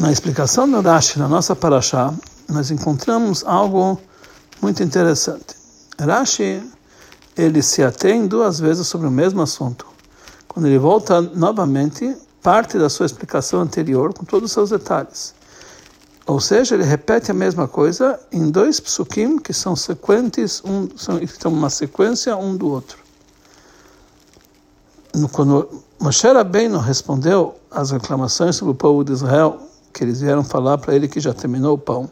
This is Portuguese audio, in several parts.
Na explicação do Rashi, na nossa Parashá, nós encontramos algo muito interessante. Rashi, ele se atém duas vezes sobre o mesmo assunto. Quando ele volta novamente, parte da sua explicação anterior com todos os seus detalhes. Ou seja, ele repete a mesma coisa em dois psukim que são sequentes, um, são, estão uma sequência um do outro. Quando Moshe Rabbeinu respondeu às reclamações sobre o povo de Israel, que eles vieram falar para ele que já terminou o pão.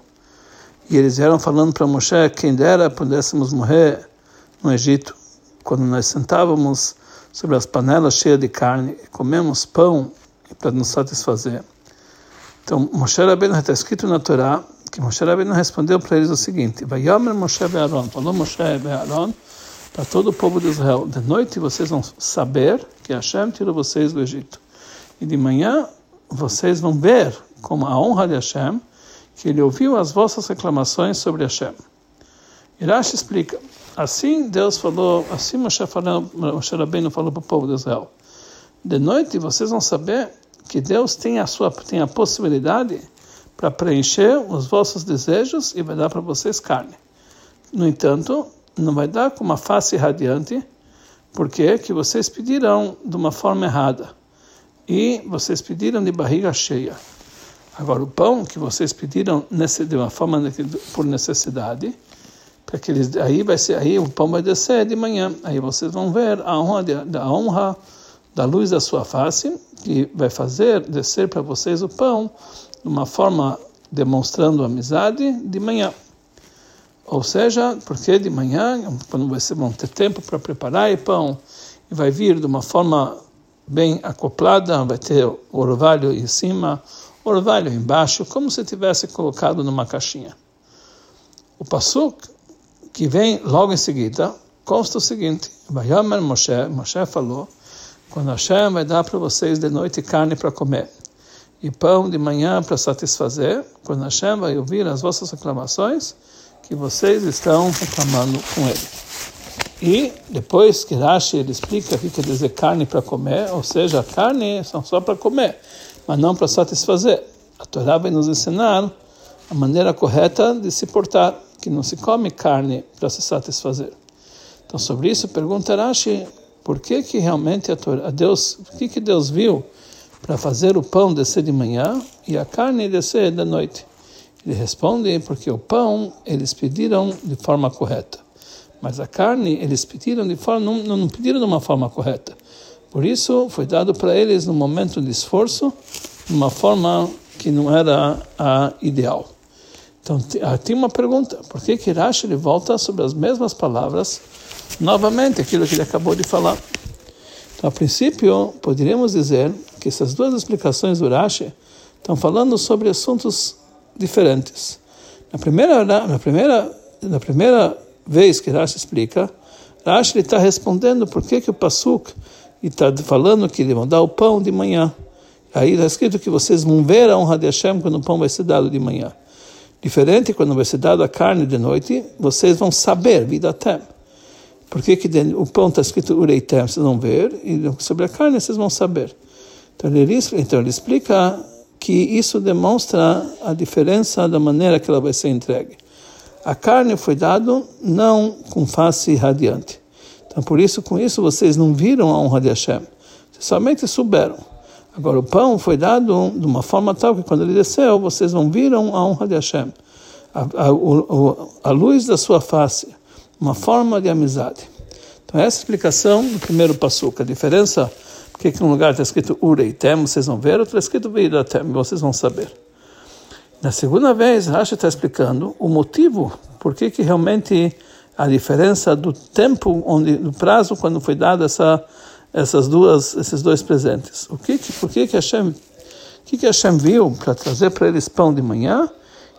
E eles vieram falando para Moshe, quem dera pudéssemos morrer no Egito, quando nós sentávamos sobre as panelas cheias de carne, comemos pão para nos satisfazer. Então, Moshe Rabbeinu está escrito na Torá que Moshe Rabbeinu respondeu para eles o seguinte: Vayomer Moshe Aaron, falou Moshe Aaron para todo o povo de Israel: de noite vocês vão saber que Hashem tirou vocês do Egito, e de manhã vocês vão ver como a honra de Hashem, que ele ouviu as vossas reclamações sobre Hashem. Irash explica, assim Deus falou, assim Moshe, falou, Moshe Rabbeinu falou para o povo de Israel, de noite vocês vão saber que Deus tem a, sua, tem a possibilidade para preencher os vossos desejos e vai dar para vocês carne. No entanto, não vai dar com uma face radiante, porque que vocês pediram de uma forma errada e vocês pediram de barriga cheia. Agora, o pão que vocês pediram de uma forma por necessidade, para eles, aí vai ser, aí o pão vai descer de manhã. Aí vocês vão ver a honra da honra da luz da sua face, que vai fazer descer para vocês o pão de uma forma demonstrando amizade de manhã. Ou seja, porque de manhã, quando vocês vão ter tempo para preparar o pão, e vai vir de uma forma bem acoplada, vai ter o orvalho em cima, orvalho embaixo, como se tivesse colocado numa caixinha. O Passuk, que vem logo em seguida, consta o seguinte: Vayomer Moshe, Moshe falou, quando Hashem vai dar para vocês de noite carne para comer e pão de manhã para satisfazer, quando Hashem vai ouvir as vossas reclamações, que vocês estão reclamando com ele. E depois que Rashi ele explica o que quer dizer carne para comer, ou seja, carne são só para comer mas não para satisfazer. A Torá vai nos ensinar a maneira correta de se portar, que não se come carne para se satisfazer. Então, sobre isso, pergunta Rashi, por que que realmente a, Torá, Deus, o que que Deus viu para fazer o pão descer de manhã e a carne descer da noite? Ele responde, porque o pão eles pediram de forma correta, mas a carne eles pediram de forma, não, não pediram de uma forma correta. Por isso, foi dado para eles no momento de esforço, uma forma que não era a ideal. Então, ah, tem uma pergunta: por que que Rashi ele volta sobre as mesmas palavras, novamente, aquilo que ele acabou de falar? Então, a princípio, poderíamos dizer que essas duas explicações do Rashi estão falando sobre assuntos diferentes. Na primeira, na primeira, na primeira vez que Rashi explica, Rashi está respondendo por que, que o Pasuk e está falando que eles vão dar o pão de manhã. Aí está escrito que vocês vão ver a honra de Hashem quando o pão vai ser dado de manhã. Diferente quando vai ser dado a carne de noite, vocês vão saber, vida até. Por que, que o pão está escrito ureitem, vocês vão ver, e sobre a carne vocês vão saber. Então ele, então ele explica que isso demonstra a diferença da maneira que ela vai ser entregue. A carne foi dado não com face radiante. Então, por isso, com isso, vocês não viram a honra de Hashem. Vocês somente souberam. Agora, o pão foi dado de uma forma tal que quando ele desceu, vocês não viram a honra de Hashem. A, a, a, luz da sua face, uma forma de amizade. Então, essa é a explicação do primeiro passuca. A diferença, porque que um lugar está escrito Ureitem, vocês vão ver, outro está escrito Veidatem, vocês vão saber. Na segunda vez, Rashi está explicando o motivo por que, que realmente a diferença do tempo, onde, do prazo quando foi dado essa, essas duas, esses dois presentes. O que, por que que Hashem, que que Hashem viu para trazer para eles pão de manhã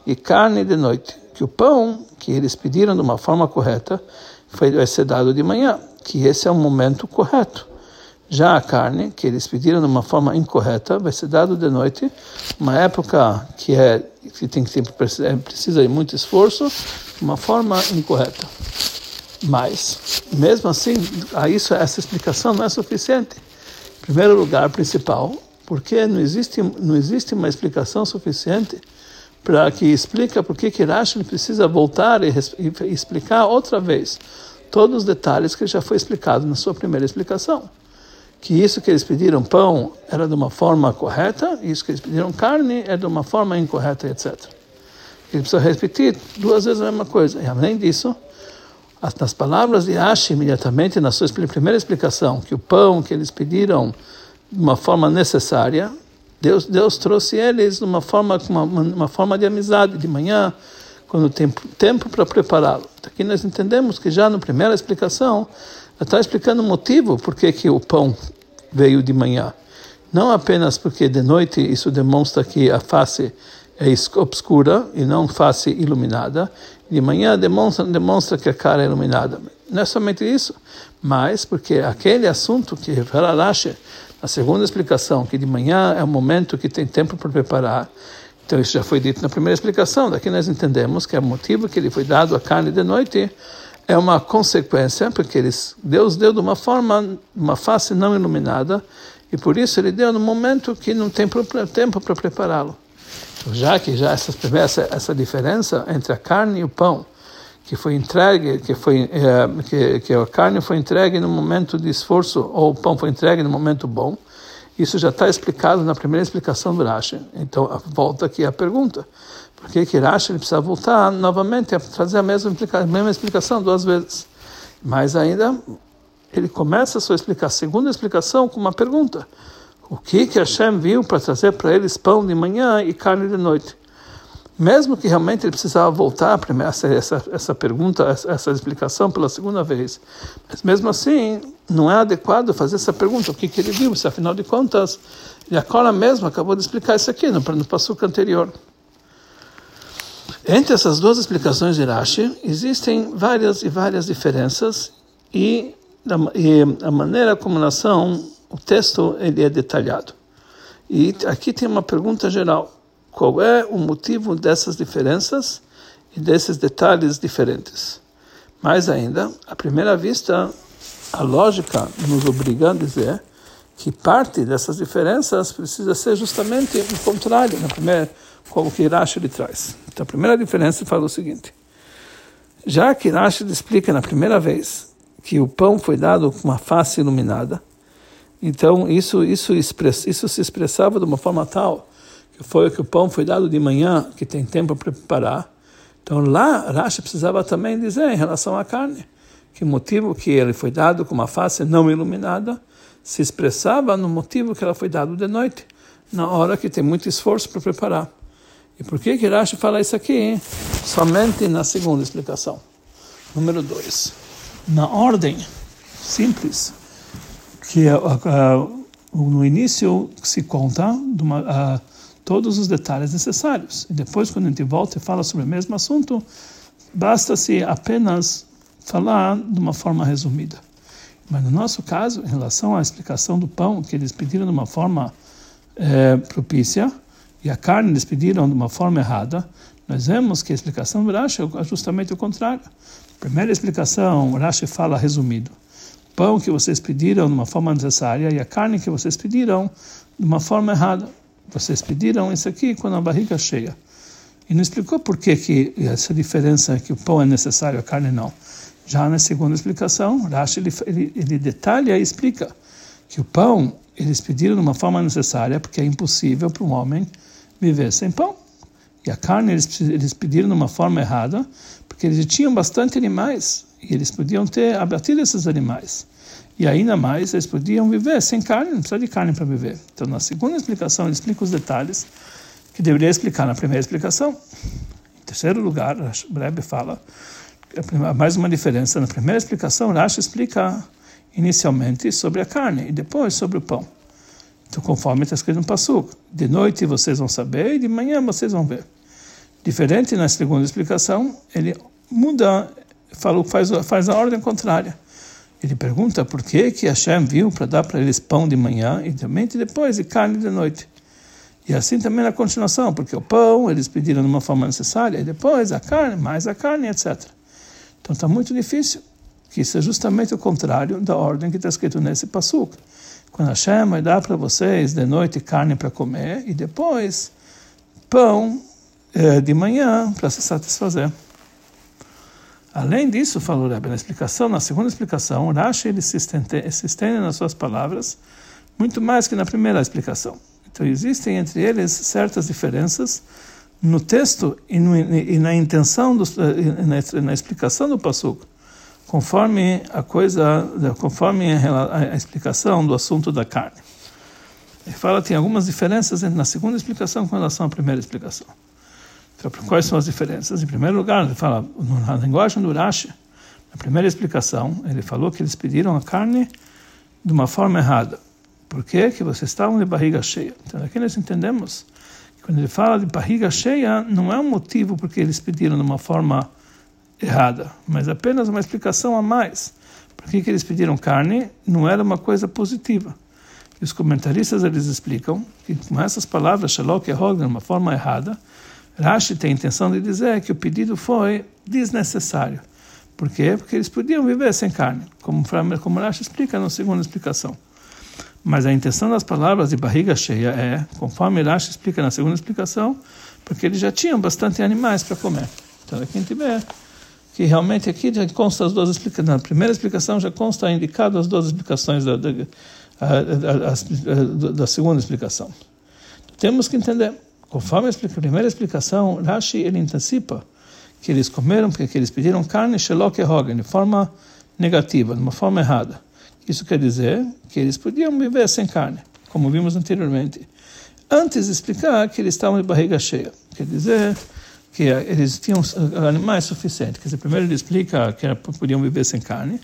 e carne de noite? Que o pão que eles pediram de uma forma correta foi vai ser dado de manhã, que esse é o momento correto. Já a carne, que eles pediram de uma forma incorreta, vai ser dado de noite, uma época que é que tem que é, precisa de muito esforço, uma forma incorreta. Mas, mesmo assim, a isso essa explicação não é suficiente. Em primeiro lugar, principal, porque não existe, não existe uma explicação suficiente para que explica por que Rashi precisa voltar e, e explicar outra vez todos os detalhes que já foi explicado na sua primeira explicação. Que isso que eles pediram pão era de uma forma correta, e isso que eles pediram carne é de uma forma incorreta, etc. Ele precisa repetir duas vezes a mesma coisa. E além disso, nas palavras de Ashi, imediatamente na sua primeira explicação, que o pão que eles pediram de uma forma necessária, Deus, Deus trouxe eles de uma forma, uma, uma forma de amizade, de manhã, quando tem tempo para prepará-lo. Aqui nós entendemos que já na primeira explicação, está explicando o motivo por que, que o pão veio de manhã. Não apenas porque de noite isso demonstra que a face é obscura e não face iluminada. De manhã demonstra, demonstra que a cara é iluminada. Não é somente isso, mas porque aquele assunto que Rashi, a segunda explicação, que de manhã é o momento que tem tempo para preparar. Então isso já foi dito na primeira explicação. Daqui nós entendemos que é o motivo que ele foi dado a carne de noite é uma consequência, porque eles, Deus deu de uma forma, uma face não iluminada, e por isso ele deu no momento que não tem tempo para prepará-lo já que já essa, essa, essa diferença entre a carne e o pão, que foi entregue, que foi é, que, que a carne foi entregue no momento de esforço ou o pão foi entregue no momento bom, isso já está explicado na primeira explicação do Rashi. Então volta aqui a pergunta: por que que Rashi precisa voltar novamente a trazer a mesma, a mesma explicação duas vezes? Mas ainda ele começa a sua explicação, segunda explicação com uma pergunta o que que Hashem viu para trazer para eles pão de manhã e carne de noite. Mesmo que realmente ele precisava voltar para essa, essa, essa pergunta, essa, essa, explicação pela segunda vez, mas mesmo assim não é adequado fazer essa pergunta, o que, que ele viu, se afinal de contas, Jacora mesmo acabou de explicar isso aqui no, no passuco anterior. Entre essas duas explicações de Rashi, existem várias e várias diferenças e, e a maneira como elas são o texto ele é detalhado. E aqui tem uma pergunta geral: qual é o motivo dessas diferenças e desses detalhes diferentes? Mais ainda, à primeira vista, a lógica nos obriga a dizer que parte dessas diferenças precisa ser justamente o contrário, na primeira, como que Rashi ele traz. Então, a primeira diferença fala o seguinte: já que Rashi explica na primeira vez que o pão foi dado com uma face iluminada, então isso isso expressa, isso se expressava de uma forma tal que foi que o pão foi dado de manhã, que tem tempo para preparar. Então lá Rashi precisava também dizer em relação à carne que o motivo que ele foi dado com uma face não iluminada se expressava no motivo que ela foi dada de noite, na hora que tem muito esforço para preparar. E por que que Rashi fala isso aqui? Somente na segunda explicação. Número dois. Na ordem simples que uh, no início se conta uma, uh, todos os detalhes necessários. E depois, quando a gente volta e fala sobre o mesmo assunto, basta-se apenas falar de uma forma resumida. Mas no nosso caso, em relação à explicação do pão, que eles pediram de uma forma é, propícia, e a carne eles pediram de uma forma errada, nós vemos que a explicação do Rashi é justamente o contrário. Primeira explicação, Rashi fala resumido pão que vocês pediram de uma forma necessária e a carne que vocês pediram de uma forma errada. Vocês pediram isso aqui quando a barriga é cheia. E não explicou por que, que essa diferença que o pão é necessário, a carne não. Já na segunda explicação, Rashi ele, ele, ele detalha e explica que o pão eles pediram de uma forma necessária porque é impossível para um homem viver sem pão. E a carne eles, eles pediram de uma forma errada porque eles tinham bastante animais e eles podiam ter abatido esses animais. E ainda mais, eles podiam viver sem carne, não precisa de carne para viver. Então, na segunda explicação, ele explica os detalhes que deveria explicar na primeira explicação. Em terceiro lugar, Rebbe fala, mais uma diferença. Na primeira explicação, Rashi explica inicialmente sobre a carne e depois sobre o pão. Então, conforme está escrito no Passuco, de noite vocês vão saber e de manhã vocês vão ver. Diferente na segunda explicação, ele muda falou, faz, faz a ordem contrária. Ele pergunta por que que Hashem viu para dar para eles pão de manhã e também depois e carne de noite. E assim também na continuação, porque o pão eles pediram de uma forma necessária e depois a carne, mais a carne, etc. Então está muito difícil, que isso é justamente o contrário da ordem que está escrito nesse passuco. Quando Hashem vai dar para vocês de noite carne para comer e depois pão eh, de manhã para se satisfazer. Além disso, falou Rebbe, na explicação, na segunda explicação, Rashi ele se estende, se estende nas suas palavras muito mais que na primeira explicação. Então existem entre eles certas diferenças no texto e, no, e na intenção, do, na, na, explicação do passuco, conforme a coisa, conforme a, a, explicação do assunto da carne. Ele fala tem algumas diferenças na segunda explicação com relação à primeira explicação. Então, quais são as diferenças? Em primeiro lugar, ele fala, na linguagem do Rashi, na primeira explicação, ele falou que eles pediram a carne de uma forma errada. Por quê? Que vocês estavam de barriga cheia. Então, aqui nós entendemos que quando ele fala de barriga cheia, não é um motivo porque eles pediram de uma forma errada, mas apenas uma explicação a mais. Por que, que eles pediram carne? Não era uma coisa positiva. E os comentaristas eles explicam que com essas palavras, Shalok e de uma forma errada, Rashi tem a intenção de dizer que o pedido foi desnecessário. Por quê? Porque eles podiam viver sem carne, como, como Rashi explica na segunda explicação. Mas a intenção das palavras de barriga cheia é, conforme Rashi explica na segunda explicação, porque eles já tinham bastante animais para comer. Então gente vê que realmente aqui já consta as duas explicações. Na primeira explicação já consta indicado as duas explicações da, da, da, da segunda explicação. Temos que entender Conforme a primeira explicação, Rashi ele antecipa que eles comeram porque eles pediram carne shelok hogan, de forma negativa, de uma forma errada. Isso quer dizer que eles podiam viver sem carne, como vimos anteriormente. Antes de explicar que eles estavam de barriga cheia, quer dizer que eles tinham animais suficientes. Quer dizer, primeiro ele explica que podiam viver sem carne,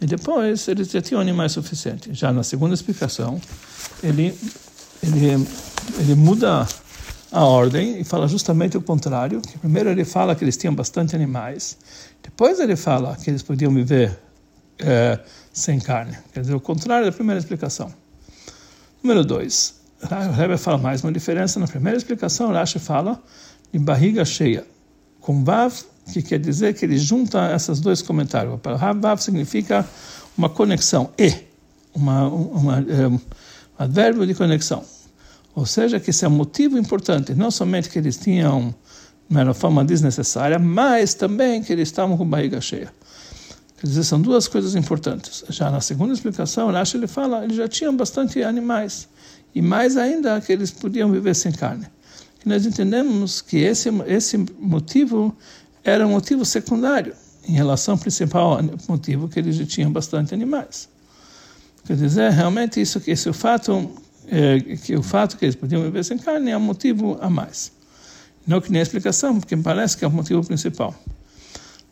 e depois eles já tinham animais suficientes. Já na segunda explicação, ele, ele, ele muda a ordem e fala justamente o contrário. Que primeiro ele fala que eles tinham bastante animais, depois ele fala que eles podiam viver é, sem carne. Quer dizer, o contrário da primeira explicação. Número dois, o Rebbe fala mais uma diferença. Na primeira explicação, Rashi fala de barriga cheia, com Vav, que quer dizer que ele junta esses dois comentários. Vav significa uma conexão, e, uma, uma, é, um advérbio de conexão. Ou seja, que esse é um motivo importante, não somente que eles tinham uma forma desnecessária, mas também que eles estavam com barriga cheia. Quer dizer, são duas coisas importantes. Já na segunda explicação, Rashi ele fala, eles já tinham bastante animais, e mais ainda que eles podiam viver sem carne. E nós entendemos que esse, esse motivo era um motivo secundário, em relação ao principal motivo que eles já tinham bastante animais. Quer dizer, realmente isso, esse é fato é, que o fato que eles podiam viver sem carne é um motivo a mais. Não que nem a explicação, porque parece que é o motivo principal.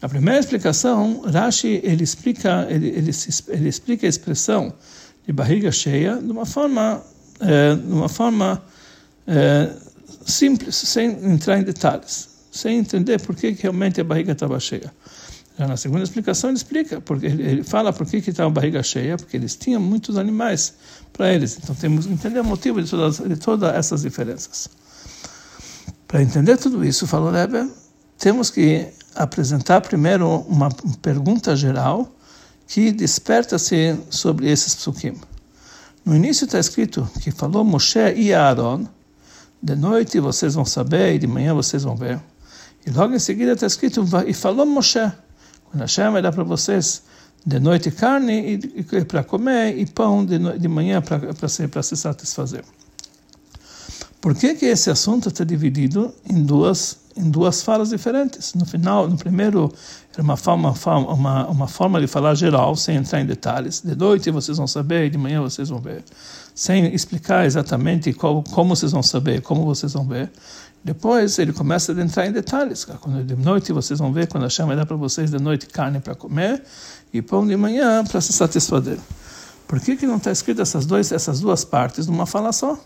Na primeira explicação, Rashi ele explica ele, ele, ele explica a expressão de barriga cheia de uma forma é, de uma forma é, simples, sem entrar em detalhes, sem entender por que realmente a barriga estava cheia. Já na segunda explicação ele explica, porque ele fala por que estava a barriga cheia, porque eles tinham muitos animais para eles. Então temos que entender o motivo de todas, de todas essas diferenças. Para entender tudo isso, falou Rebbe, temos que apresentar primeiro uma pergunta geral que desperta-se sobre esses psukim. No início está escrito que falou Moshe e Aaron, de noite vocês vão saber e de manhã vocês vão ver. E logo em seguida está escrito, e falou Moshe. Quando Hashem vai dar para vocês de noite carne e, e para comer e pão de, de manhã para se, se satisfazer. Por que, que esse assunto está dividido em duas em duas falas diferentes? No final, no primeiro era uma forma uma, uma forma de falar geral, sem entrar em detalhes. De noite vocês vão saber, de manhã vocês vão ver, sem explicar exatamente como vocês vão saber, como vocês vão ver. Depois ele começa a entrar em detalhes. Quando de noite vocês vão ver, quando a chama dá para vocês de noite carne para comer e pão de manhã para se satisfazer. Por que, que não está escrito essas, dois, essas duas partes numa fala só?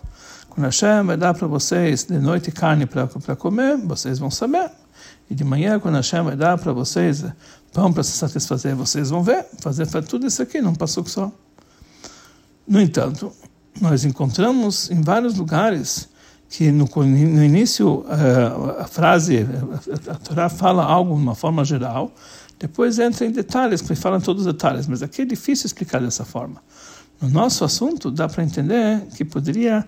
Quando a vai dar para vocês de noite carne para comer, vocês vão saber. E de manhã, quando a vai dar para vocês pão para se satisfazer, vocês vão ver. Fazer, tudo isso aqui num passo só. No entanto, nós encontramos em vários lugares que no, no início uh, a frase, a, a Torá fala algo de uma forma geral, depois entra em detalhes, que falam todos os detalhes, mas aqui é difícil explicar dessa forma. No nosso assunto, dá para entender que poderia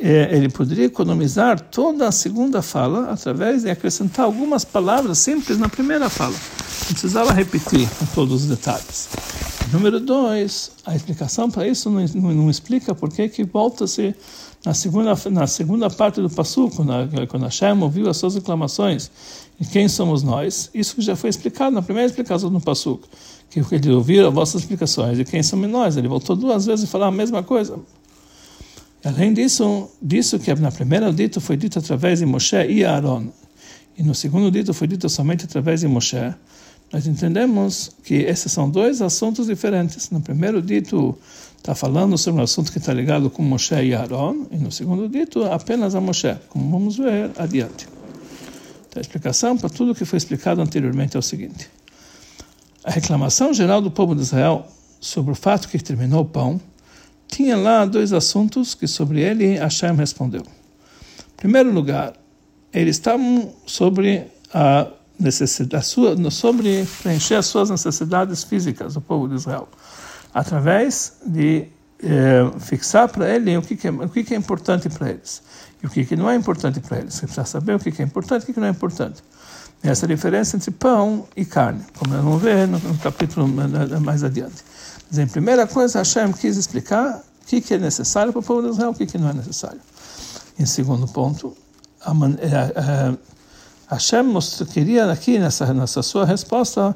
ele poderia economizar toda a segunda fala através de acrescentar algumas palavras simples na primeira fala. Não precisava repetir todos os detalhes. Número dois, a explicação para isso não, não, não explica por que volta-se na segunda, na segunda parte do Passu, quando, quando Hashem ouviu as suas reclamações, e quem somos nós? Isso já foi explicado na primeira explicação do Passu, que ele ouviu as vossas explicações, e quem somos nós? Ele voltou duas vezes e falou a mesma coisa. Além disso, disso que na primeira dito foi dito através de Moshe e Aaron, e no segundo dito foi dito somente através de Moshe, nós entendemos que esses são dois assuntos diferentes. No primeiro dito está falando sobre um assunto que está ligado com Moshe e Aaron, e no segundo dito apenas a Moshe, como vamos ver adiante. Então, a explicação para tudo que foi explicado anteriormente é o seguinte: a reclamação geral do povo de Israel sobre o fato que terminou o pão tinha lá dois assuntos que sobre ele Hashem respondeu. Em primeiro lugar, eles estavam sobre a necessidade, sua, sobre preencher as suas necessidades físicas do povo de Israel, através de eh, fixar para ele o que, que, é, o que, que é importante para eles e o que, que não é importante para eles. Você precisa saber o que, que é importante e o que não é importante. E essa diferença entre pão e carne, como nós vamos ver no, no capítulo mais adiante. Em primeira coisa, Hashem quis explicar o que, que é necessário para o povo de Israel o que, que não é necessário. Em segundo ponto, a, a, a, Hashem queria aqui, nessa, nessa sua resposta,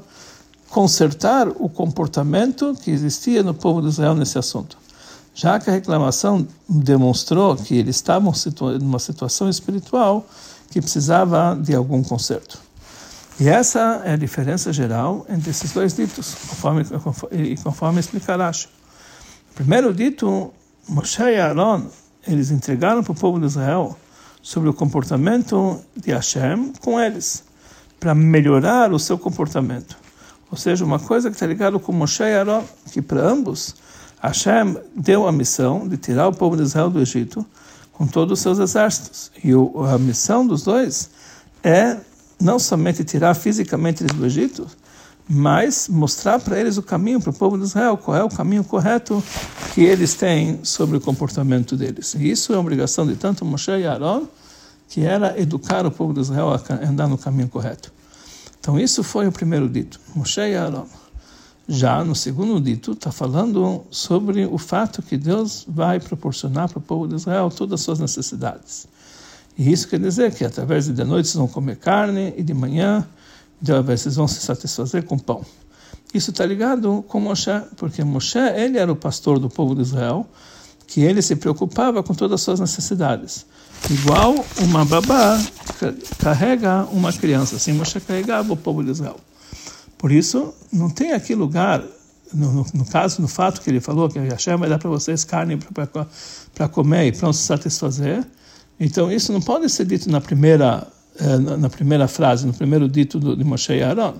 consertar o comportamento que existia no povo de Israel nesse assunto. Já que a reclamação demonstrou que eles estavam numa situação espiritual que precisava de algum conserto. E essa é a diferença geral entre esses dois ditos, conforme, conforme, conforme explica Rashi. Primeiro dito, Moshe e Aaron, eles entregaram para o povo de Israel sobre o comportamento de Hashem com eles, para melhorar o seu comportamento. Ou seja, uma coisa que está ligada com Moshe e Aaron, que para ambos, Hashem deu a missão de tirar o povo de Israel do Egito com todos os seus exércitos. E a missão dos dois é não somente tirar fisicamente eles do Egito, mas mostrar para eles o caminho para o povo de Israel, qual é o caminho correto que eles têm sobre o comportamento deles. E isso é obrigação de tanto Moshe e Aaron, que era educar o povo de Israel a andar no caminho correto. Então isso foi o primeiro dito, Moshe e Aaron. Já no segundo dito está falando sobre o fato que Deus vai proporcionar para o povo de Israel todas as suas necessidades. E isso quer dizer que através de noite vocês vão comer carne e de manhã vocês vão se satisfazer com pão. Isso está ligado com Moshe, porque Moshe ele era o pastor do povo de Israel, que ele se preocupava com todas as suas necessidades. Igual uma babá carrega uma criança, assim Moshe carregava o povo de Israel. Por isso, não tem aqui lugar, no, no, no caso, no fato que ele falou, que Hashem vai dar para vocês carne para comer e para se satisfazer, então, isso não pode ser dito na primeira, eh, na primeira frase, no primeiro dito de Moshe e Aaron,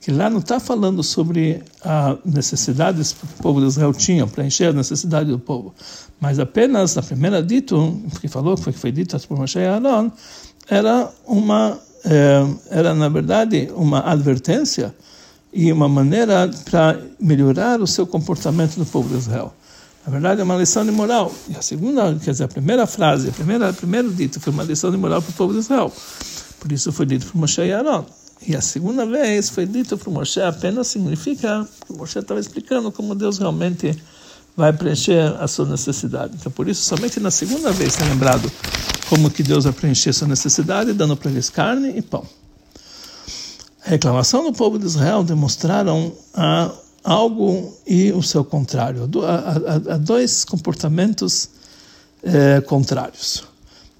que lá não está falando sobre as necessidades que o povo de Israel tinha, para encher a necessidade do povo, mas apenas na primeira dito, que falou, que foi, foi dito por Moshe e Aaron, era uma, eh, era na verdade uma advertência e uma maneira para melhorar o seu comportamento do povo de Israel. Na verdade, é uma lição de moral. E a segunda, quer dizer, a primeira frase, a primeira, primeiro dito foi uma lição de moral para o povo de Israel. Por isso foi dito para Moshe e Aaron. E a segunda vez foi dito para Moshe apenas significa que Moshe estava explicando como Deus realmente vai preencher a sua necessidade. Então, por isso, somente na segunda vez é lembrado como que Deus vai preencher sua necessidade, dando para eles carne e pão. A reclamação do povo de Israel demonstraram a algo e o seu contrário. Há, dois comportamentos é, contrários.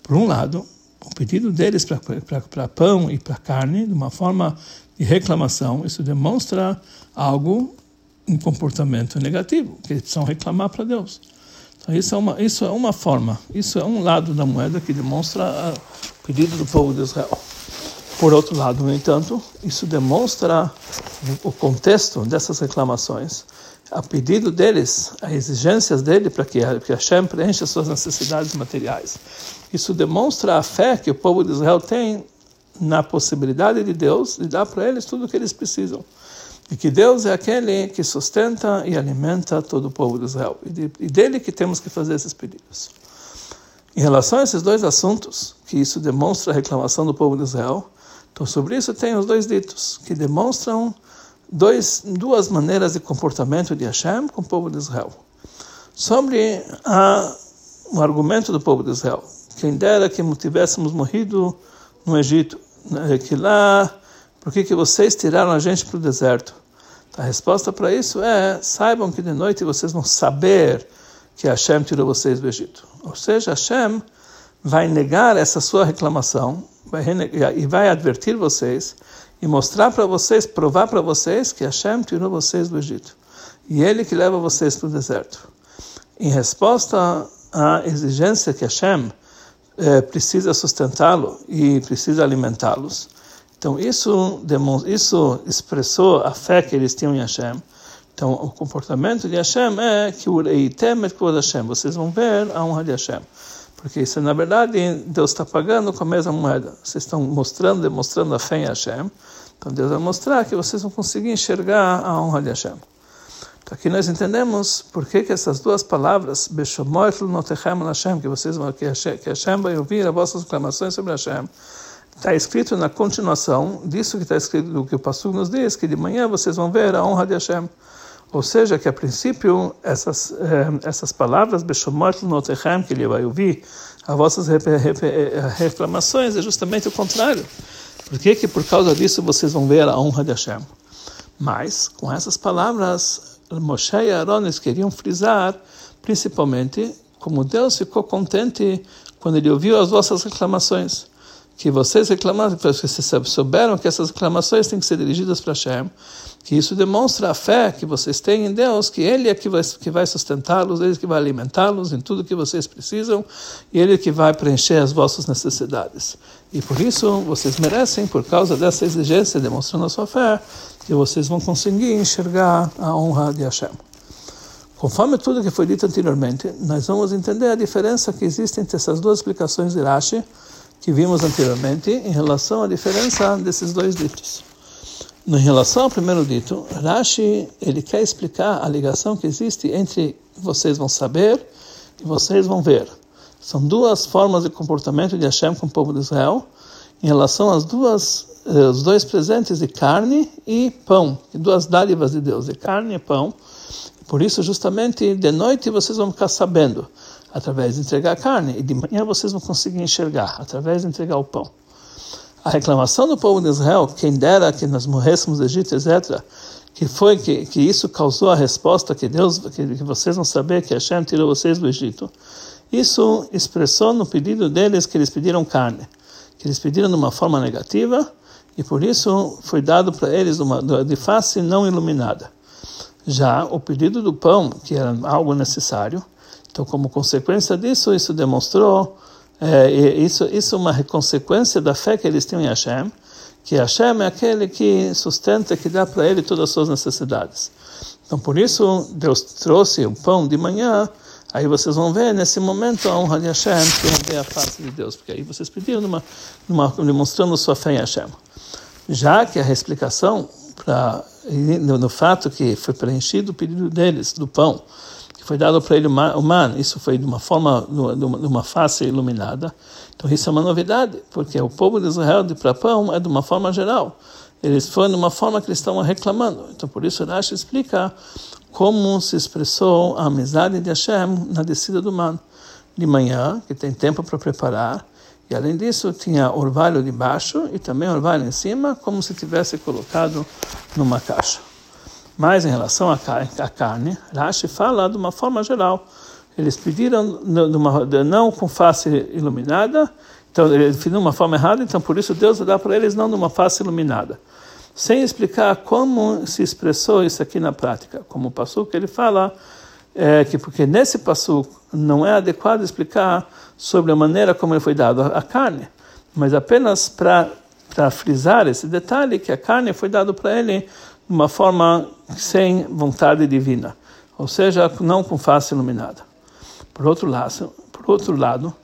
Por um lado, o pedido deles para pão e para carne, de uma forma de reclamação, isso demonstra algo, um comportamento negativo, que eles precisam reclamar para Deus. Então, isso é, uma, isso é uma forma, isso é um lado da moeda que demonstra o pedido do povo de Israel. Por outro lado, no entanto, isso demonstra o contexto dessas reclamações, a pedido deles, as exigências dele para que, que Hashem preencha suas necessidades materiais. Isso demonstra a fé que o povo de Israel tem na possibilidade de Deus de dar para eles tudo o que eles precisam. e que Deus é aquele que sustenta e alimenta todo o povo de Israel, e, de, e dele que temos que fazer esses pedidos. Em relação a esses dois assuntos, que isso demonstra a reclamação do povo de Israel, então sobre isso tem os dois ditos, que demonstram dois, duas maneiras de comportamento de Hashem com o povo de Israel. Sobre a, o argumento do povo de Israel, quem dera que tivéssemos morrido no Egito, né, que lá, por que, que vocês tiraram a gente para o deserto? A resposta para isso é: saibam que de noite vocês vão saber que Hashem tirou vocês do Egito. Ou seja, Hashem vai negar essa sua reclamação e vai advertir vocês e mostrar para vocês, provar para vocês que Hashem tirou vocês do Egito. E Ele que leva vocês para o deserto. Em resposta à exigência que Hashem eh, precisa sustentá-lo e precisa alimentá-los, então isso, isso expressou a fé que eles tinham em Hashem. Então o comportamento de Hashem é que o Eitem et Hashem, vocês vão ver a honra de Hashem. Porque isso, na verdade, Deus está pagando com a mesma moeda. Vocês estão mostrando, demonstrando a fé em Hashem. Então Deus vai mostrar que vocês vão conseguir enxergar a honra de Hashem. Então aqui nós entendemos por que, que essas duas palavras, que vocês vão, que Hashem, que Hashem vai ouvir as vossas reclamações sobre Hashem, está escrito na continuação disso que está escrito, do que o Passuco nos diz, que de manhã vocês vão ver a honra de Hashem. Ou seja, que a princípio essas, eh, essas palavras, Beshomot Notechem, que ele vai ouvir, as vossas reclamações, é justamente o contrário. Por que, que por causa disso vocês vão ver a honra de Hashem? Mas, com essas palavras, Moshe e Aaron queriam frisar, principalmente, como Deus ficou contente quando ele ouviu as vossas reclamações que vocês reclamaram, que vocês souberam que essas reclamações têm que ser dirigidas para Hashem, que isso demonstra a fé que vocês têm em Deus, que Ele é que vai, que vai sustentá-los, Ele é que vai alimentá-los em tudo que vocês precisam, e Ele é que vai preencher as vossas necessidades. E por isso vocês merecem, por causa dessa exigência, demonstrando a sua fé, que vocês vão conseguir enxergar a honra de Hashem. Conforme tudo que foi dito anteriormente, nós vamos entender a diferença que existe entre essas duas explicações de Rashi, que vimos anteriormente em relação à diferença desses dois ditos. Em relação ao primeiro dito, Rashi ele quer explicar a ligação que existe entre vocês vão saber e vocês vão ver. São duas formas de comportamento de Hashem com o povo de Israel em relação às duas eh, os dois presentes de carne e pão, duas dádivas de Deus, de carne e pão. Por isso, justamente de noite vocês vão ficar sabendo através de entregar a carne, e de manhã vocês vão conseguir enxergar, através de entregar o pão. A reclamação do povo de Israel, quem dera que nós morrêssemos do Egito, etc., que foi que, que isso causou a resposta que Deus, que, que vocês vão saber que Hashem tirou vocês do Egito. Isso expressou no pedido deles que eles pediram carne, que eles pediram de uma forma negativa, e por isso foi dado para eles uma, de face não iluminada. Já o pedido do pão, que era algo necessário, então, como consequência disso, isso demonstrou, é, isso, isso é uma consequência da fé que eles tinham em Hashem, que Hashem é aquele que sustenta, que dá para ele todas as suas necessidades. Então, por isso, Deus trouxe o pão de manhã, aí vocês vão ver nesse momento a honra de Hashem, que vão ver a face de Deus, porque aí vocês pediram, numa, numa, demonstrando sua fé em Hashem. Já que a explicação para no, no fato que foi preenchido o pedido deles, do pão, que foi dado para ele humano, isso foi de uma forma, de uma face iluminada. Então isso é uma novidade, porque o povo de Israel de pão é de uma forma geral. Eles foram de uma forma que eles estavam reclamando. Então por isso Rashi explica como se expressou a amizade de Hashem na descida do mar. De manhã, que tem tempo para preparar, e além disso tinha orvalho de baixo e também orvalho em cima, como se tivesse colocado numa caixa. Mas em relação à carne, Rashi fala de uma forma geral. Eles pediram não com face iluminada, então eles pediram de uma forma errada, então por isso Deus dar para eles não de uma face iluminada. Sem explicar como se expressou isso aqui na prática. Como o passo que ele fala, é que porque nesse passo não é adequado explicar sobre a maneira como ele foi dado a carne, mas apenas para frisar esse detalhe que a carne foi dado para ele uma forma sem vontade divina, ou seja, não com face iluminada. Por outro lado, por outro lado,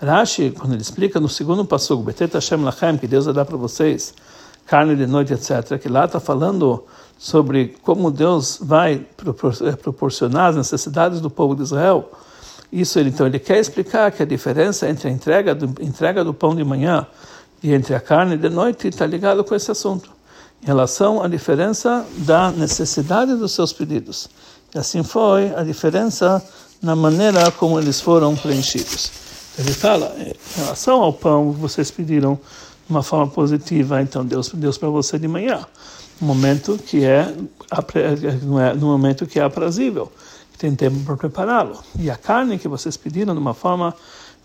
Rashi, quando ele explica no segundo passo, Betet Hashem Lachem, que Deus vai dar para vocês carne de noite, etc., que lá está falando sobre como Deus vai proporcionar as necessidades do povo de Israel. Isso ele, então ele quer explicar que a diferença entre a entrega do, entrega do pão de manhã e entre a carne de noite está ligado com esse assunto, em relação à diferença da necessidade dos seus pedidos. E assim foi a diferença na maneira como eles foram preenchidos. Ele fala, em relação ao pão, vocês pediram de uma forma positiva, então Deus Deus para você de manhã, no momento que é, é no momento que é aprazível tem tempo para prepará-lo. E a carne que vocês pediram de uma forma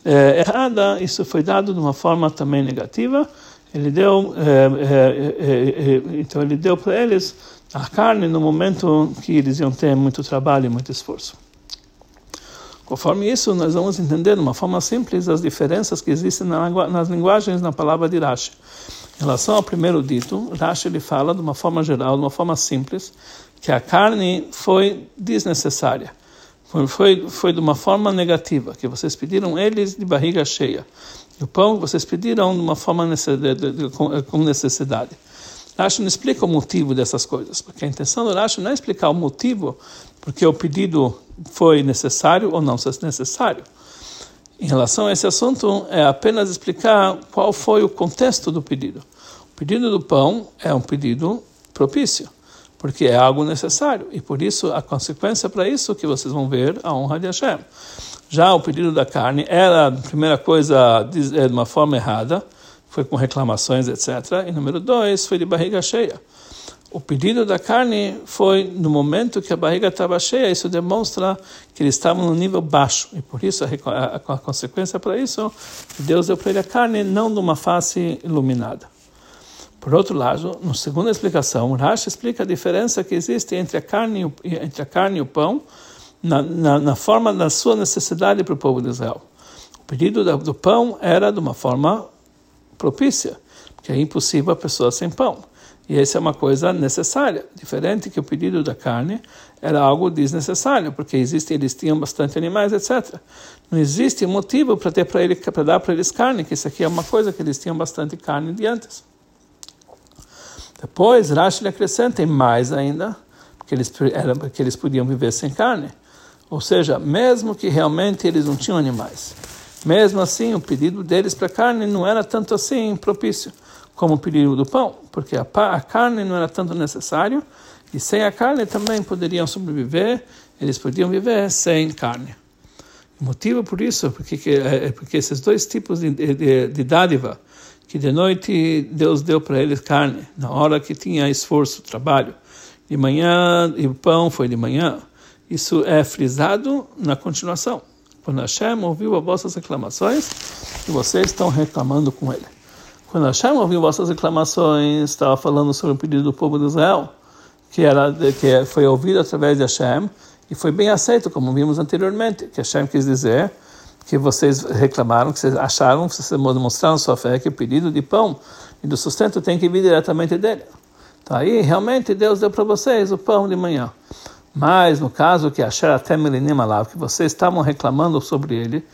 é, errada, isso foi dado de uma forma também negativa. Ele deu, é, então ele deu para eles a carne no momento que eles iam ter muito trabalho e muito esforço. Conforme isso, nós vamos entender de uma forma simples as diferenças que existem nas linguagens na palavra de Rashi. Em relação ao primeiro dito, Rashi ele fala de uma forma geral, de uma forma simples, que a carne foi desnecessária. Foi, foi, foi de uma forma negativa, que vocês pediram eles de barriga cheia. O pão vocês pediram de uma forma com necessidade. Rashi não explica o motivo dessas coisas, porque a intenção do Rashi não é explicar o motivo porque o pedido foi necessário ou não necessário. Em relação a esse assunto, é apenas explicar qual foi o contexto do pedido. O pedido do pão é um pedido propício porque é algo necessário. E por isso, a consequência para isso que vocês vão ver a honra de Hashem. Já o pedido da carne era, primeira coisa, de uma forma errada, foi com reclamações, etc. E número dois, foi de barriga cheia. O pedido da carne foi no momento que a barriga estava cheia, isso demonstra que eles estavam no nível baixo. E por isso, a, a, a consequência para isso, Deus deu para ele a carne não numa face iluminada. Por outro lado, na segunda explicação, Rashi explica a diferença que existe entre a carne, entre a carne e o pão na, na, na forma da sua necessidade para o povo de Israel. O pedido do pão era de uma forma propícia, porque é impossível a pessoa sem pão. E essa é uma coisa necessária, diferente que o pedido da carne era algo desnecessário, porque existe, eles tinham bastante animais, etc. Não existe motivo para ter para ele para dar para eles carne, que isso aqui é uma coisa que eles tinham bastante carne de antes. Depois, Rashi acrescenta mais ainda, porque eles, era, porque eles podiam viver sem carne. Ou seja, mesmo que realmente eles não tinham animais, mesmo assim o pedido deles para carne não era tanto assim propício como o pedido do pão, porque a, a carne não era tanto necessário e sem a carne também poderiam sobreviver, eles podiam viver sem carne. O motivo por isso porque, é, é porque esses dois tipos de, de, de dádiva, que de noite Deus deu para eles carne, na hora que tinha esforço, trabalho. De manhã, e o pão foi de manhã. Isso é frisado na continuação. Quando Hashem ouviu as vossas reclamações, e vocês estão reclamando com ele. Quando Hashem ouviu vossas reclamações, estava falando sobre o pedido do povo de Israel, que, era, que foi ouvido através de Hashem, e foi bem aceito, como vimos anteriormente, que Hashem quis dizer que vocês reclamaram, que vocês acharam, que vocês demonstraram sua fé, que o pedido de pão e do sustento tem que vir diretamente dele. Então aí realmente Deus deu para vocês o pão de manhã. Mas no caso que Asher até Melinim que vocês estavam reclamando sobre ele,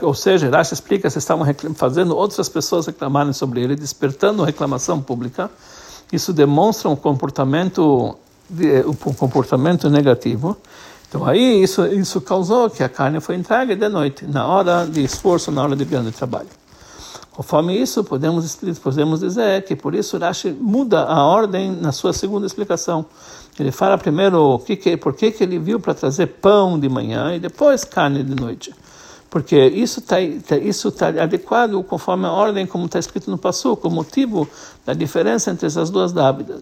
ou seja, Rashi explica, vocês estavam fazendo outras pessoas reclamarem sobre ele, despertando reclamação pública, isso demonstra um comportamento, um comportamento negativo, então aí isso, isso causou que a carne foi entregue de noite, na hora de esforço, na hora de grande trabalho. Conforme isso, podemos, podemos dizer que por isso Rashi muda a ordem na sua segunda explicação. Ele fala primeiro o que, que, por que, que ele viu para trazer pão de manhã e depois carne de noite porque isso está tá, isso tá adequado conforme a ordem como está escrito no Passuco, o motivo da diferença entre essas duas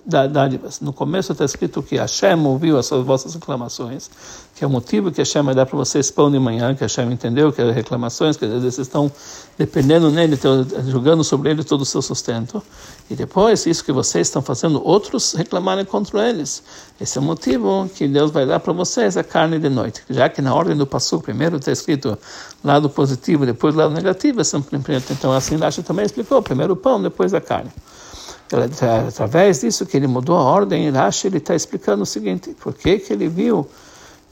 dádivas. No começo está escrito que Hashem ouviu as vossas reclamações, que é o motivo que Hashem vai dar para vocês pão de manhã, que Hashem entendeu que as reclamações, que às vezes estão dependendo nele, jogando sobre ele todo o seu sustento. E depois, isso que vocês estão fazendo, outros reclamarem contra eles. Esse é o motivo que Deus vai dar para vocês a carne de noite. Já que na ordem do Passuco, primeiro está escrito lado positivo, depois lado negativo, então assim Rashi também explicou, primeiro o pão, depois a carne. Através disso que ele mudou a ordem, Rashi ele está explicando o seguinte, por que que ele viu,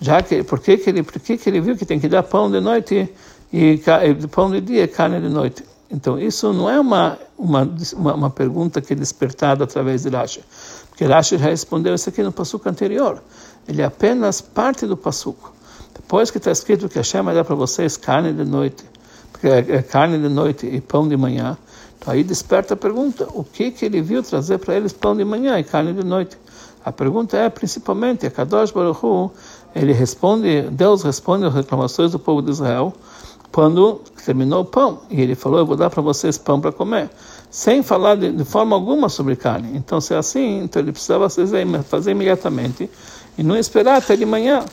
já que, por que ele, por que ele viu que tem que dar pão de noite e, e pão de dia e carne de noite? Então, isso não é uma, uma, uma, pergunta que é despertada através de Rashi, porque Rashi já respondeu isso aqui no passuco anterior. Ele é apenas parte do passuco. Depois que está escrito que Hashem vai dar para vocês carne de noite, porque é, é carne de noite e pão de manhã, então aí desperta a pergunta: o que que ele viu trazer para eles pão de manhã e carne de noite? A pergunta é principalmente a Kadosh Baruch Hu, ele responde, Deus responde às reclamações do povo de Israel quando terminou o pão. E ele falou: Eu vou dar para vocês pão para comer, sem falar de, de, forma alguma sobre carne. Então, se é assim, então ele precisava fazer, imediatamente e não esperar até de manhã.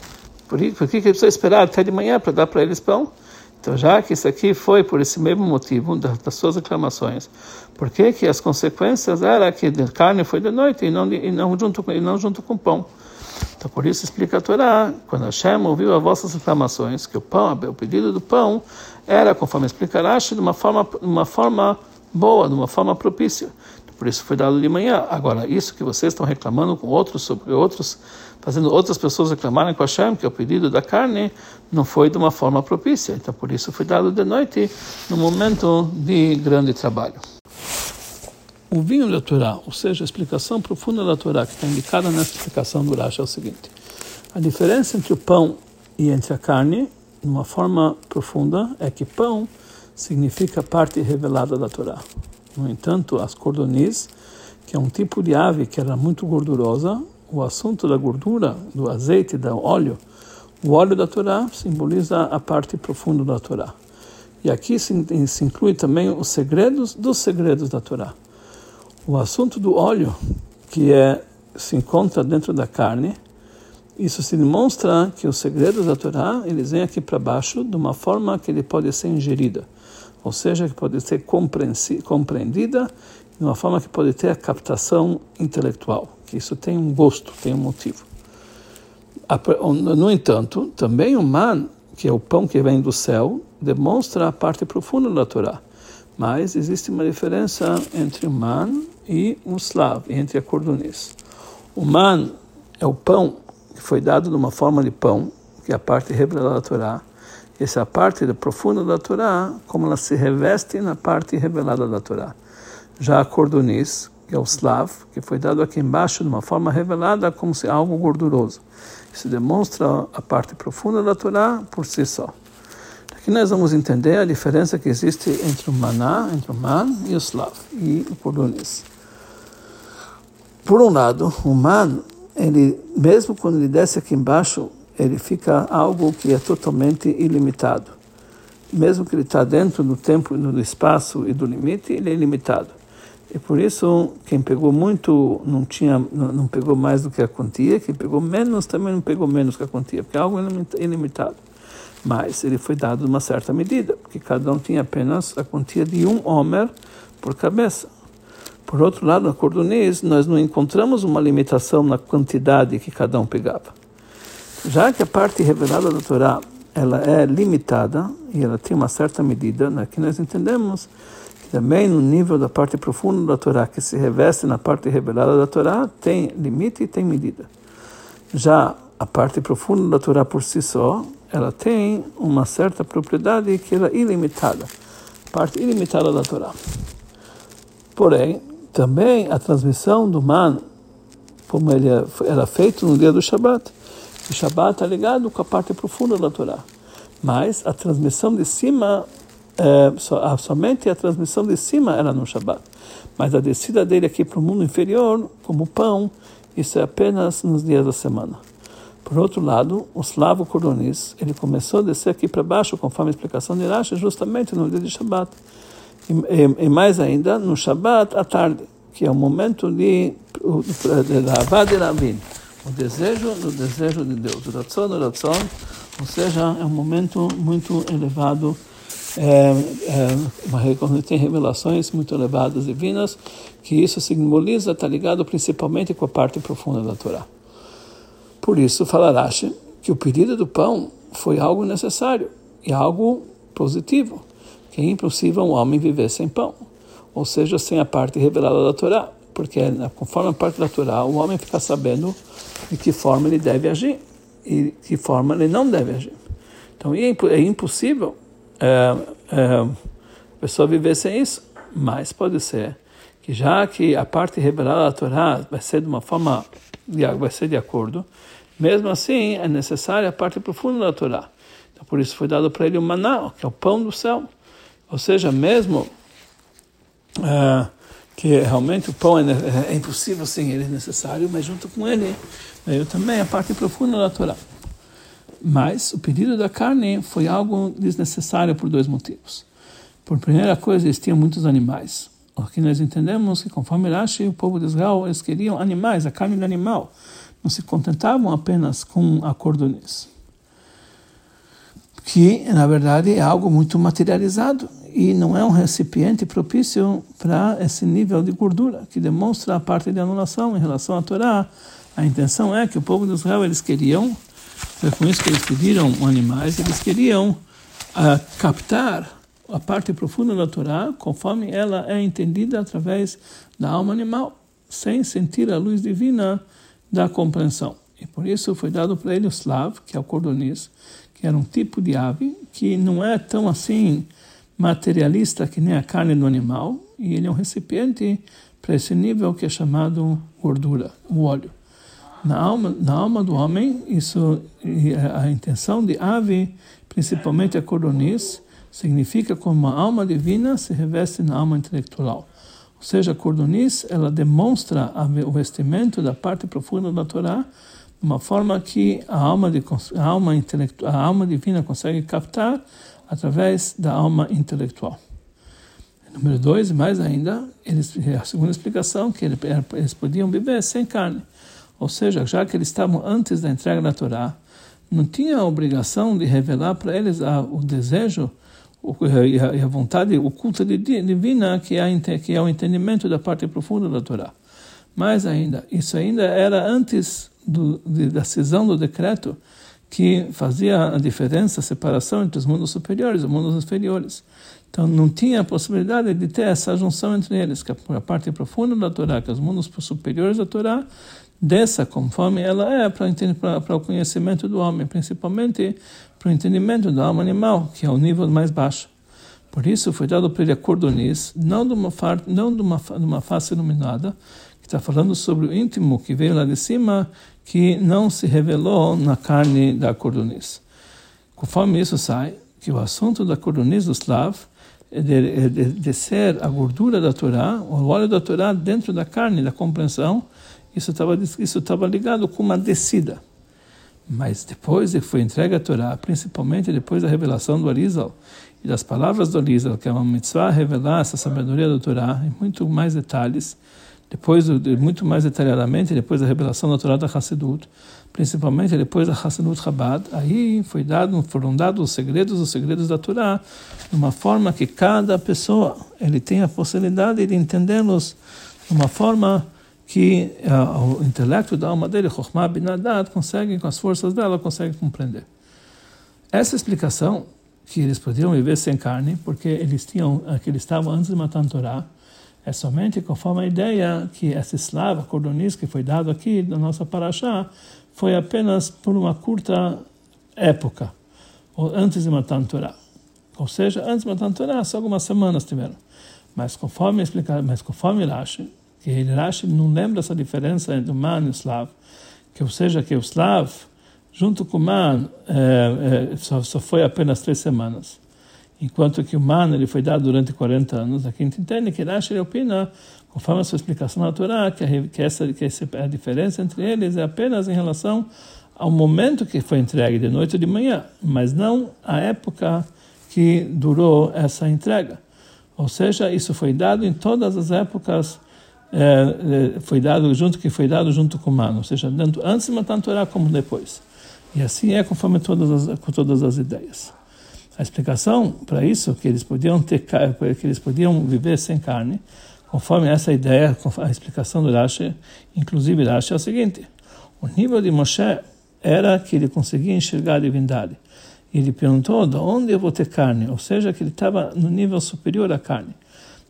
Por, por que ele precisa esperar até de manhã para dar para eles pão? Então, já que isso aqui foi por esse mesmo motivo das, das suas reclamações, por que, que as consequências era que a carne foi de noite e não, e não, junto, e não junto com pão? Então, por isso explica a Torá, quando Hashem ouviu as vossas reclamações, que o pão, o pedido do pão, era, conforme explica Rashi, de uma forma, uma forma boa, de uma forma propícia. Por isso foi dado de manhã. Agora, isso que vocês estão reclamando com outros, sobre outros, fazendo outras pessoas reclamarem com Hashem, que é o pedido da carne, não foi de uma forma propícia. Então, por isso foi dado de noite, no momento de grande trabalho. O vinho da Torá, ou seja, a explicação profunda da Torá, que está indicada nessa explicação do Rashi, é o seguinte: a diferença entre o pão e entre a carne, de uma forma profunda, é que pão significa a parte revelada da Torá. No entanto, as cordonis, que é um tipo de ave que era muito gordurosa, o assunto da gordura, do azeite, do óleo, o óleo da Torá simboliza a parte profunda da Torá. E aqui se, se inclui também os segredos dos segredos da Torá. O assunto do óleo, que é, se encontra dentro da carne, isso se demonstra que os segredos da Torá, eles vêm aqui para baixo de uma forma que ele pode ser ingerida, ou seja, que pode ser compreendida de uma forma que pode ter a captação intelectual, que isso tem um gosto, tem um motivo. No entanto, também o man, que é o pão que vem do céu, demonstra a parte profunda da Torá. Mas existe uma diferença entre o man e o slav, entre a cordonês. O man é o pão que foi dado de uma forma de pão, que é a parte revelada da Torá. Essa é parte profunda da Torá, como ela se reveste na parte revelada da Torá. Já a cordonês, que é o slav, que foi dado aqui embaixo de uma forma revelada como se algo gorduroso. Isso demonstra a parte profunda da Torá por si só. Aqui nós vamos entender a diferença que existe entre o maná, entre o man e o slav, e o cordonês. Por um lado, o man, ele, mesmo quando ele desce aqui embaixo, ele fica algo que é totalmente ilimitado. Mesmo que ele está dentro do tempo, do espaço e do limite, ele é ilimitado. E por isso, quem pegou muito não tinha, não, não pegou mais do que a quantia, quem pegou menos também não pegou menos que a quantia, porque é algo ilimitado mas ele foi dado uma certa medida, porque cada um tinha apenas a quantia de um homer por cabeça. Por outro lado, na cordonês, nós não encontramos uma limitação na quantidade que cada um pegava. Já que a parte revelada da Torá ela é limitada e ela tem uma certa medida, aqui nós entendemos que também no nível da parte profunda da Torá, que se reveste na parte revelada da Torá, tem limite e tem medida. Já a parte profunda da Torá por si só, ela tem uma certa propriedade que ela é ilimitada, parte ilimitada da Torá. Porém, também a transmissão do man, como ele é, era feito no dia do Shabat, o Shabat está ligado com a parte profunda da Torá. Mas a transmissão de cima, é, somente a transmissão de cima era no Shabat. Mas a descida dele aqui para o mundo inferior, como pão, isso é apenas nos dias da semana. Por outro lado, o slavo coronis, ele começou a descer aqui para baixo, conforme a explicação de Rashi, justamente no dia de Shabbat. E, e, e, mais ainda, no Shabbat, à tarde, que é o momento de, de Rabin, o desejo do desejo de Deus, o ratzon, o ratzon, ou seja, é um momento muito elevado, é, é, quando tem revelações muito elevadas divinas, que isso simboliza, está ligado principalmente com a parte profunda da Torá. Por isso, fala que o pedido do pão foi algo necessário e algo positivo, que é impossível um homem viver sem pão, ou seja, sem a parte revelada da Torá, porque né, conforme a parte da Torá, o homem fica sabendo de que forma ele deve agir e de que forma ele não deve agir. Então, é, é impossível é, é, pessoa viver sem isso. Mas pode ser que já que a parte revelada da Torá vai ser de uma forma, vai ser de acordo, mesmo assim é necessária a parte profunda da Torá. Então por isso foi dado para ele o maná, que é o pão do céu. Ou seja, mesmo uh, que realmente o pão é, é, impossível sem ele, é necessário, mas junto com ele veio também a parte profunda da Torá. Mas o pedido da carne foi algo desnecessário por dois motivos. Por primeira coisa, eles tinham muitos animais. Aqui nós entendemos que, conforme Rashi, o povo de Israel, eles queriam animais, a carne do animal. Não se contentavam apenas com a cordoniz. Que, na verdade, é algo muito materializado e não é um recipiente propício para esse nível de gordura, que demonstra a parte de anulação em relação à Torá. A intenção é que o povo de Israel, eles queriam, foi com isso que eles pediram animais, eles queriam uh, captar a parte profunda da Torá, conforme ela é entendida através da alma animal, sem sentir a luz divina da compreensão. E por isso foi dado para ele o slav, que é o cordoniz, que era um tipo de ave que não é tão assim materialista que nem a carne do animal, e ele é um recipiente para esse nível que é chamado gordura, o óleo. Na alma, na alma do homem, isso a intenção de ave, principalmente a cordoniz, significa como a alma divina se reveste na alma intelectual. Ou seja, a cordoniz, ela demonstra o vestimento da parte profunda da Torá uma forma que a alma, de, a alma, a alma divina consegue captar através da alma intelectual. Número dois, mais ainda, eles, a segunda explicação, que eles podiam viver sem carne. Ou seja, já que eles estavam antes da entrega da Torá, não tinha a obrigação de revelar para eles a, o desejo e a, vontade oculta divina que é, que é o entendimento da parte profunda da Torá. Mais ainda, isso ainda era antes do, de, da cisão do decreto que fazia a diferença, a separação entre os mundos superiores e os mundos inferiores. Então não tinha a possibilidade de ter essa junção entre eles, que a parte profunda da Torá, que é os mundos superiores da Torá, dessa conforme ela é para o conhecimento do homem, principalmente para o entendimento da alma animal, que é o nível mais baixo. Por isso foi dado para ele a cordoniz, não de uma, não de uma, de uma face iluminada, está falando sobre o íntimo que veio lá de cima, que não se revelou na carne da cordoniz. Conforme isso sai, que o assunto da cordoniz do Slav é de, é de, de ser a gordura da Torá, o óleo da Torá dentro da carne, da compreensão, isso estava isso estava ligado com uma descida. Mas depois de que foi entregue a Torá, principalmente depois da revelação do Arizal e das palavras do Arizal, que é uma mitzvah revelar essa sabedoria do Torá em muito mais detalhes, depois de, muito mais detalhadamente depois da revelação da Torá da Hassedut, principalmente depois da Hassedut Chabad, aí foi dado, foram dados os segredos, os segredos da Torá, de uma forma que cada pessoa ele tem a possibilidade de entendê-los de uma forma que uh, o intelecto da alma dele, Chokhmah Binadat, consegue, com as forças dela, consegue compreender. Essa explicação, que eles podiam viver sem carne, porque eles tinham, que eles estavam antes de matar a Torá, é somente conforme a ideia que essa eslava cordoniz que foi dado aqui na nossa paraxá foi apenas por uma curta época, ou antes de Torá. Ou seja, antes de Torá, só algumas semanas tiveram. Mas conforme explicar, mas conforme Rashi, que Rashi não lembra essa diferença entre o man e o slav, que ou seja, que o slav, junto com o man, é, é, só, só foi apenas três semanas, enquanto que o man ele foi dado durante 40 anos. Aqui a gente entende que Rashi opina, conforme a sua explicação na Torá, que, a, que, essa, que essa, a diferença entre eles é apenas em relação ao momento que foi entregue, de noite ou de manhã, mas não a época que durou essa entrega. Ou seja, isso foi dado em todas as épocas é, foi dado junto que foi dado junto com o mano, ou seja, tanto antes de matar a Torá como depois. E assim é conforme todas as, com todas as ideias. A explicação para isso que eles podiam ter que eles podiam viver sem carne, conforme essa ideia, a explicação do Rashi, inclusive Rashi é o seguinte: o nível de Moshe era que ele conseguia enxergar a divindade. Ele perguntou: de onde eu vou ter carne? Ou seja, que ele estava no nível superior à carne.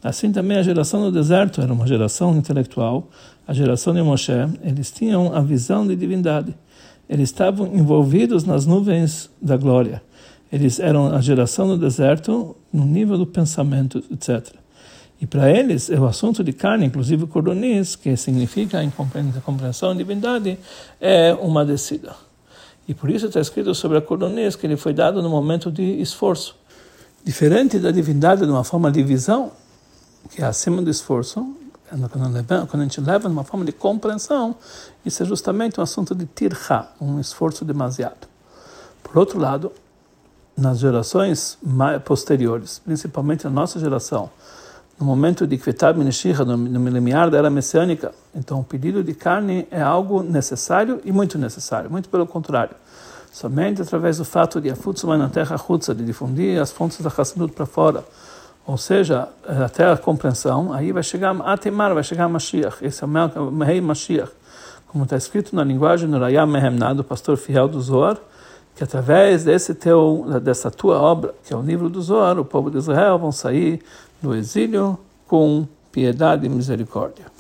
Assim também a geração do deserto era uma geração intelectual. A geração de Moshe, eles tinham a visão de divindade. Eles estavam envolvidos nas nuvens da glória. Eles eram a geração do deserto no nível do pensamento, etc. E para eles, o assunto de carne, inclusive o coronis, que significa a compreensão da divindade, é uma descida. E por isso está escrito sobre a coronis que ele foi dado no momento de esforço. Diferente da divindade de uma forma de visão, que é acima do esforço, quando a gente leva numa forma de compreensão, isso é justamente um assunto de tirha, um esforço demasiado. Por outro lado, nas gerações posteriores, principalmente na nossa geração, no momento de Kvetab Minishira, no, limiar da era messiânica, então o pedido de carne é algo necessário e muito necessário, muito pelo contrário. Somente através do fato de Afutsuma na terra Hutsa, de difundir as fontes da Hassidut para fora, ou seja, até a compreensão, aí vai chegar a Temar, vai chegar Mashiach, esse é o rei Mashiach, como está escrito na linguagem do Rayam Mehemna, do pastor fiel do Zohar, que através desse teu, dessa tua obra, que é o livro do Zohar, o povo de Israel vão sair do exílio com piedade e misericórdia.